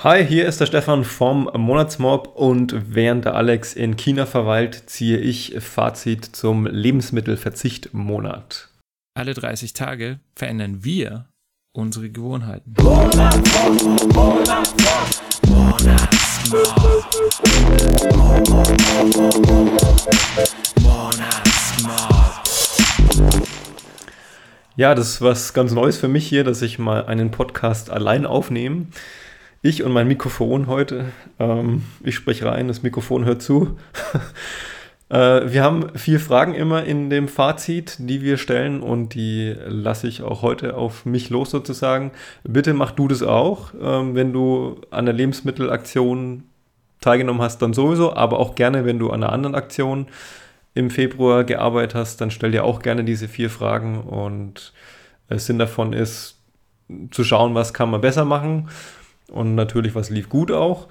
Hi, hier ist der Stefan vom Monatsmob und während der Alex in China verweilt, ziehe ich Fazit zum Lebensmittelverzicht-Monat. Alle 30 Tage verändern wir unsere Gewohnheiten. Ja, das ist was ganz Neues für mich hier, dass ich mal einen Podcast allein aufnehme. Ich und mein Mikrofon heute. Ähm, ich spreche rein, das Mikrofon hört zu. äh, wir haben vier Fragen immer in dem Fazit, die wir stellen und die lasse ich auch heute auf mich los sozusagen. Bitte mach du das auch, ähm, wenn du an der Lebensmittelaktion teilgenommen hast, dann sowieso, aber auch gerne, wenn du an einer anderen Aktion im Februar gearbeitet hast, dann stell dir auch gerne diese vier Fragen und äh, Sinn davon ist, zu schauen, was kann man besser machen und natürlich, was lief gut auch.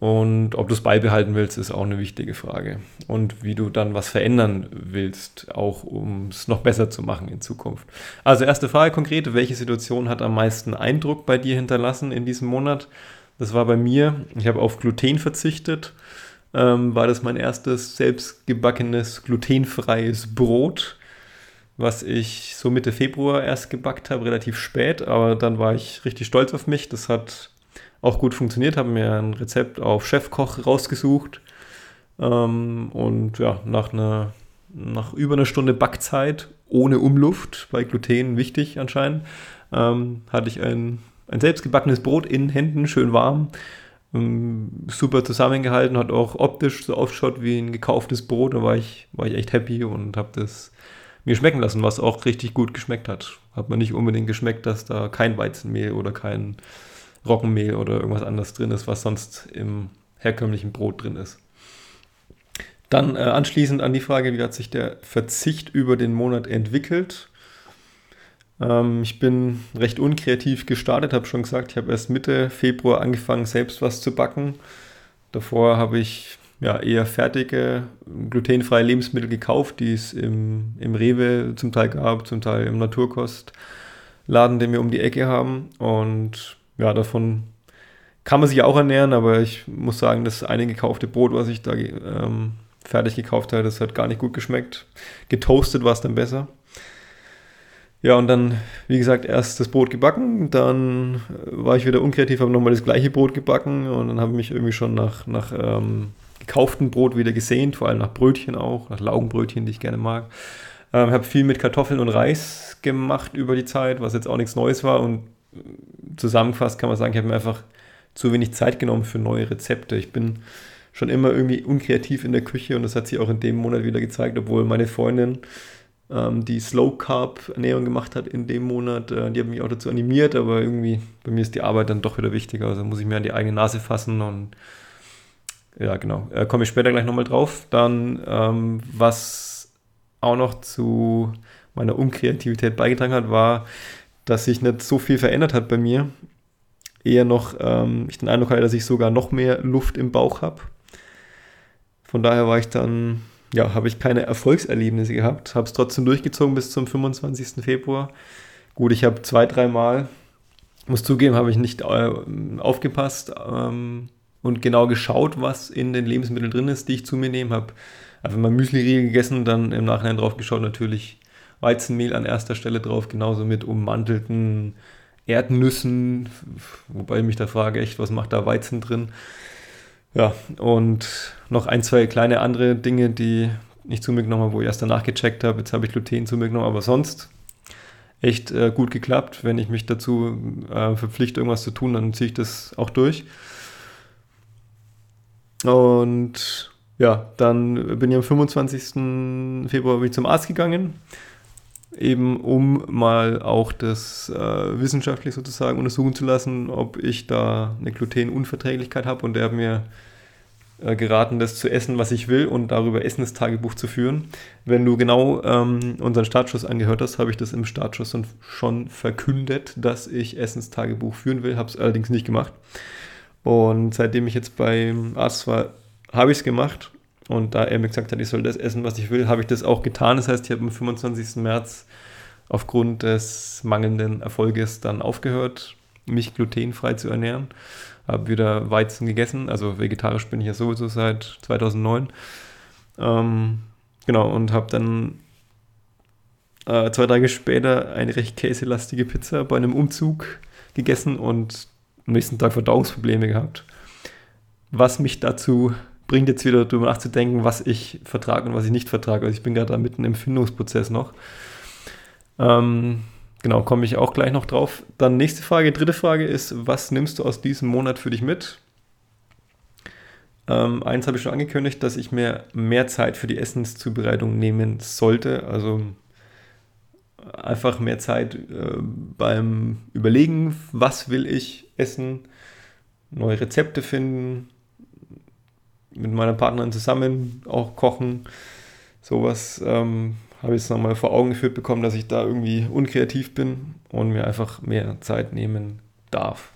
Und ob du es beibehalten willst, ist auch eine wichtige Frage. Und wie du dann was verändern willst, auch um es noch besser zu machen in Zukunft. Also erste Frage konkret, welche Situation hat am meisten Eindruck bei dir hinterlassen in diesem Monat? Das war bei mir, ich habe auf Gluten verzichtet. Ähm, war das mein erstes selbstgebackenes glutenfreies Brot, was ich so Mitte Februar erst gebackt habe, relativ spät, aber dann war ich richtig stolz auf mich. Das hat auch gut funktioniert, habe mir ein Rezept auf Chefkoch rausgesucht ähm, und ja, nach einer nach über einer Stunde Backzeit ohne Umluft, bei Gluten wichtig anscheinend, ähm, hatte ich ein, ein selbstgebackenes Brot in Händen, schön warm, ähm, super zusammengehalten, hat auch optisch so aufgeschaut wie ein gekauftes Brot, da war ich, war ich echt happy und habe das mir schmecken lassen, was auch richtig gut geschmeckt hat. Hat man nicht unbedingt geschmeckt, dass da kein Weizenmehl oder kein Roggenmehl oder irgendwas anderes drin ist, was sonst im herkömmlichen Brot drin ist. Dann äh, anschließend an die Frage, wie hat sich der Verzicht über den Monat entwickelt? Ähm, ich bin recht unkreativ gestartet, habe schon gesagt, ich habe erst Mitte Februar angefangen, selbst was zu backen. Davor habe ich ja, eher fertige, glutenfreie Lebensmittel gekauft, die es im, im Rewe zum Teil gab, zum Teil im Naturkostladen, den wir um die Ecke haben. Und ja, davon kann man sich auch ernähren, aber ich muss sagen, das eine gekaufte Brot, was ich da ähm, fertig gekauft habe, das hat gar nicht gut geschmeckt. Getoastet war es dann besser. Ja, und dann, wie gesagt, erst das Brot gebacken, dann war ich wieder unkreativ, habe nochmal das gleiche Brot gebacken und dann habe ich mich irgendwie schon nach, nach ähm, gekauftem Brot wieder gesehnt, vor allem nach Brötchen auch, nach Laugenbrötchen, die ich gerne mag. Ähm, habe viel mit Kartoffeln und Reis gemacht über die Zeit, was jetzt auch nichts Neues war und zusammengefasst kann man sagen, ich habe mir einfach zu wenig Zeit genommen für neue Rezepte. Ich bin schon immer irgendwie unkreativ in der Küche und das hat sich auch in dem Monat wieder gezeigt, obwohl meine Freundin, ähm, die Slow Carb Ernährung gemacht hat in dem Monat, äh, die hat mich auch dazu animiert, aber irgendwie bei mir ist die Arbeit dann doch wieder wichtiger, also muss ich mir an die eigene Nase fassen und ja, genau, äh, komme ich später gleich nochmal drauf. Dann, ähm, was auch noch zu meiner Unkreativität beigetragen hat, war, dass sich nicht so viel verändert hat bei mir. Eher noch, ähm, ich den Eindruck hatte, dass ich sogar noch mehr Luft im Bauch habe. Von daher war ich dann, ja, habe ich keine Erfolgserlebnisse gehabt, habe es trotzdem durchgezogen bis zum 25. Februar. Gut, ich habe zwei, dreimal, muss zugeben, habe ich nicht äh, aufgepasst ähm, und genau geschaut, was in den Lebensmitteln drin ist, die ich zu mir nehme. Habe einfach mal Müsli-Riegel gegessen, dann im Nachhinein drauf geschaut, natürlich Weizenmehl an erster Stelle drauf, genauso mit ummantelten Erdnüssen, wobei ich mich da frage, echt, was macht da Weizen drin? Ja, und noch ein, zwei kleine andere Dinge, die ich zu mir genommen habe, wo ich erst danach gecheckt habe. Jetzt habe ich Gluten zu mir genommen, aber sonst echt äh, gut geklappt. Wenn ich mich dazu äh, verpflichte, irgendwas zu tun, dann ziehe ich das auch durch. Und ja, dann bin ich am 25. Februar zum Arzt gegangen eben um mal auch das äh, wissenschaftlich sozusagen untersuchen zu lassen, ob ich da eine Glutenunverträglichkeit habe. Und er hat mir äh, geraten, das zu essen, was ich will und darüber Essenstagebuch zu führen. Wenn du genau ähm, unseren Startschuss angehört hast, habe ich das im Startschuss schon verkündet, dass ich Essenstagebuch führen will, habe es allerdings nicht gemacht. Und seitdem ich jetzt beim Arzt war, habe ich es gemacht und da er mir gesagt hat, ich soll das essen, was ich will, habe ich das auch getan. Das heißt, ich habe am 25. März aufgrund des mangelnden Erfolges dann aufgehört, mich glutenfrei zu ernähren. Habe wieder Weizen gegessen, also vegetarisch bin ich ja sowieso seit 2009. Ähm, genau, und habe dann äh, zwei Tage später eine recht käselastige Pizza bei einem Umzug gegessen und am nächsten Tag Verdauungsprobleme gehabt. Was mich dazu bringt, jetzt wieder darüber nachzudenken, was ich vertrage und was ich nicht vertrage. Also ich bin gerade da mitten im Findungsprozess noch. Ähm, genau, komme ich auch gleich noch drauf. Dann nächste Frage, dritte Frage ist, was nimmst du aus diesem Monat für dich mit? Ähm, eins habe ich schon angekündigt, dass ich mir mehr Zeit für die Essenszubereitung nehmen sollte. Also einfach mehr Zeit äh, beim Überlegen, was will ich essen, neue Rezepte finden, mit meiner Partnerin zusammen auch kochen. Sowas ähm, habe ich jetzt nochmal vor Augen geführt bekommen, dass ich da irgendwie unkreativ bin und mir einfach mehr Zeit nehmen darf.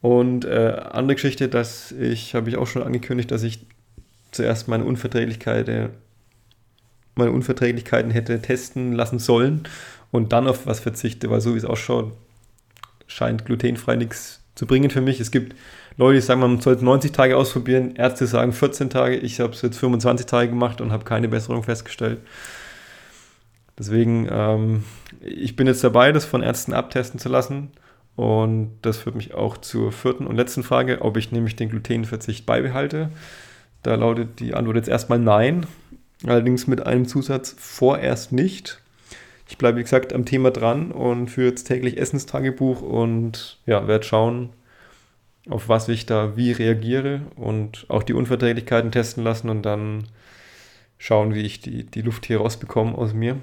Und äh, andere Geschichte, dass ich, habe ich auch schon angekündigt, dass ich zuerst meine Unverträglichkeiten, meine Unverträglichkeiten hätte testen lassen sollen und dann auf was verzichte, weil so wie es ausschaut, scheint glutenfrei nichts zu bringen für mich. Es gibt Leute, die sagen, man sollte 90 Tage ausprobieren, Ärzte sagen 14 Tage. Ich habe es jetzt 25 Tage gemacht und habe keine Besserung festgestellt. Deswegen, ähm, ich bin jetzt dabei, das von Ärzten abtesten zu lassen. Und das führt mich auch zur vierten und letzten Frage, ob ich nämlich den Glutenverzicht beibehalte. Da lautet die Antwort jetzt erstmal nein, allerdings mit einem Zusatz vorerst nicht. Ich bleibe, wie gesagt, am Thema dran und führe jetzt täglich Essenstagebuch und ja, werde schauen, auf was ich da wie reagiere und auch die Unverträglichkeiten testen lassen und dann schauen, wie ich die, die Luft hier rausbekomme aus mir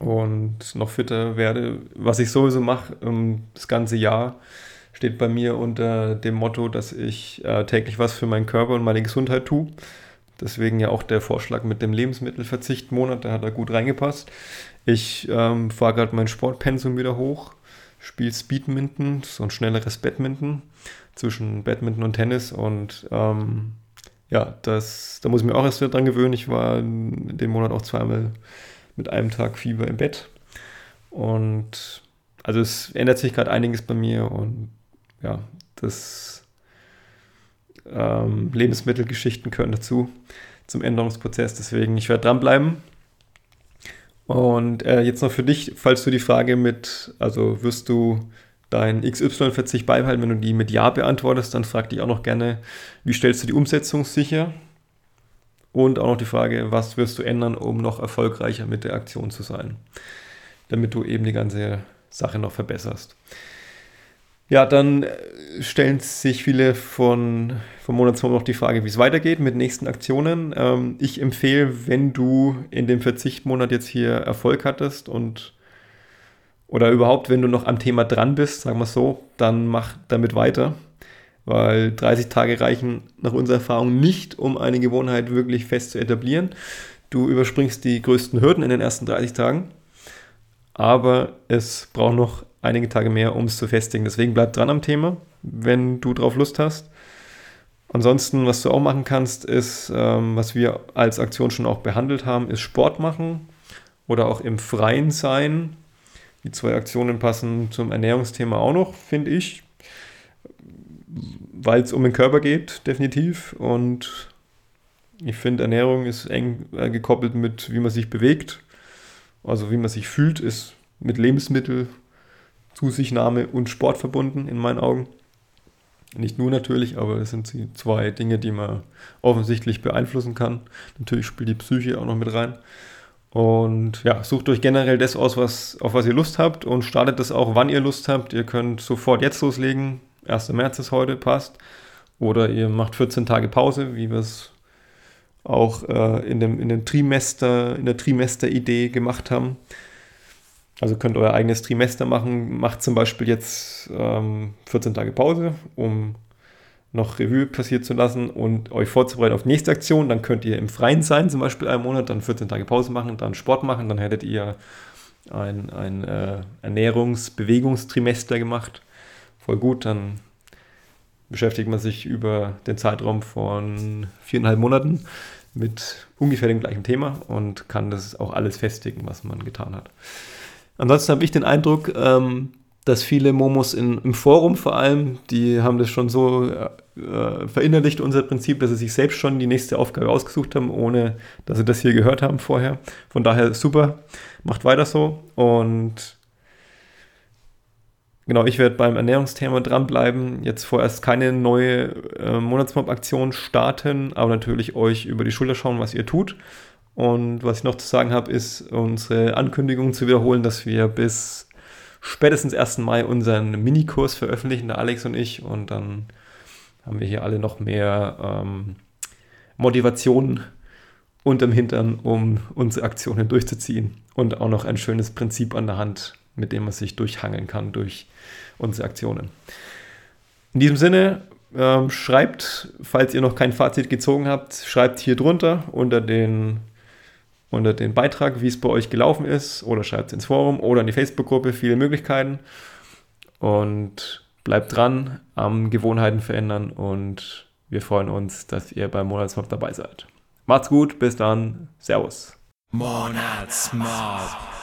und noch fitter werde. Was ich sowieso mache, um, das ganze Jahr steht bei mir unter dem Motto, dass ich äh, täglich was für meinen Körper und meine Gesundheit tue. Deswegen ja auch der Vorschlag mit dem Lebensmittelverzicht-Monat, der hat da gut reingepasst. Ich ähm, fahre gerade mein Sportpensum wieder hoch spiele Speedminton, so ein schnelleres Badminton zwischen Badminton und Tennis und ähm, ja, das, da muss ich mir auch erst wieder dran gewöhnen. Ich war in dem Monat auch zweimal mit einem Tag Fieber im Bett und also es ändert sich gerade einiges bei mir und ja, das ähm, Lebensmittelgeschichten gehören dazu zum Änderungsprozess. Deswegen, ich werde dranbleiben und äh, jetzt noch für dich, falls du die Frage mit, also wirst du dein XY-Verzicht beibehalten, wenn du die mit Ja beantwortest, dann frag dich auch noch gerne, wie stellst du die Umsetzung sicher? Und auch noch die Frage, was wirst du ändern, um noch erfolgreicher mit der Aktion zu sein, damit du eben die ganze Sache noch verbesserst. Ja, dann äh, stellen sich viele von, von Monat zu noch die Frage, wie es weitergeht mit nächsten Aktionen. Ähm, ich empfehle, wenn du in dem Verzichtmonat jetzt hier Erfolg hattest und oder überhaupt, wenn du noch am Thema dran bist, sagen wir so, dann mach damit weiter. Weil 30 Tage reichen nach unserer Erfahrung nicht, um eine Gewohnheit wirklich fest zu etablieren. Du überspringst die größten Hürden in den ersten 30 Tagen. Aber es braucht noch einige Tage mehr, um es zu festigen. Deswegen bleib dran am Thema, wenn du drauf Lust hast. Ansonsten, was du auch machen kannst, ist, ähm, was wir als Aktion schon auch behandelt haben, ist Sport machen oder auch im Freien sein. Die zwei Aktionen passen zum Ernährungsthema auch noch, finde ich, weil es um den Körper geht, definitiv. Und ich finde, Ernährung ist eng äh, gekoppelt mit, wie man sich bewegt. Also wie man sich fühlt, ist mit Lebensmitteln Zusichtnahme und Sport verbunden in meinen Augen. Nicht nur natürlich, aber das sind zwei Dinge, die man offensichtlich beeinflussen kann. Natürlich spielt die Psyche auch noch mit rein. Und ja, sucht euch generell das aus, was, auf was ihr Lust habt und startet das auch, wann ihr Lust habt. Ihr könnt sofort jetzt loslegen. 1. März ist heute, passt. Oder ihr macht 14 Tage Pause, wie wir es auch äh, in, dem, in, dem Trimester, in der Trimester-Idee gemacht haben. Also könnt euer eigenes Trimester machen, macht zum Beispiel jetzt ähm, 14 Tage Pause, um noch Revue passiert zu lassen und euch vorzubereiten auf die nächste Aktion. Dann könnt ihr im Freien sein, zum Beispiel einen Monat, dann 14 Tage Pause machen, dann Sport machen, dann hättet ihr ein, ein äh, Ernährungs-Bewegungstrimester gemacht. Voll gut, dann beschäftigt man sich über den Zeitraum von viereinhalb Monaten mit ungefähr dem gleichen Thema und kann das auch alles festigen, was man getan hat. Ansonsten habe ich den Eindruck, ähm, dass viele Momos in, im Forum vor allem, die haben das schon so äh, verinnerlicht, unser Prinzip, dass sie sich selbst schon die nächste Aufgabe ausgesucht haben, ohne dass sie das hier gehört haben vorher. Von daher super, macht weiter so und Genau, ich werde beim Ernährungsthema dranbleiben. Jetzt vorerst keine neue äh, Monatsmob-Aktion starten, aber natürlich euch über die Schulter schauen, was ihr tut. Und was ich noch zu sagen habe, ist unsere Ankündigung zu wiederholen, dass wir bis spätestens 1. Mai unseren Minikurs veröffentlichen, der Alex und ich. Und dann haben wir hier alle noch mehr ähm, Motivation unterm Hintern, um unsere Aktionen durchzuziehen. Und auch noch ein schönes Prinzip an der Hand, mit dem man sich durchhangeln kann durch unsere Aktionen. In diesem Sinne, ähm, schreibt, falls ihr noch kein Fazit gezogen habt, schreibt hier drunter unter den, unter den Beitrag, wie es bei euch gelaufen ist, oder schreibt es ins Forum oder in die Facebook-Gruppe, viele Möglichkeiten. Und bleibt dran am Gewohnheiten verändern und wir freuen uns, dass ihr beim Monatsmob dabei seid. Macht's gut, bis dann, Servus. Monatsmob.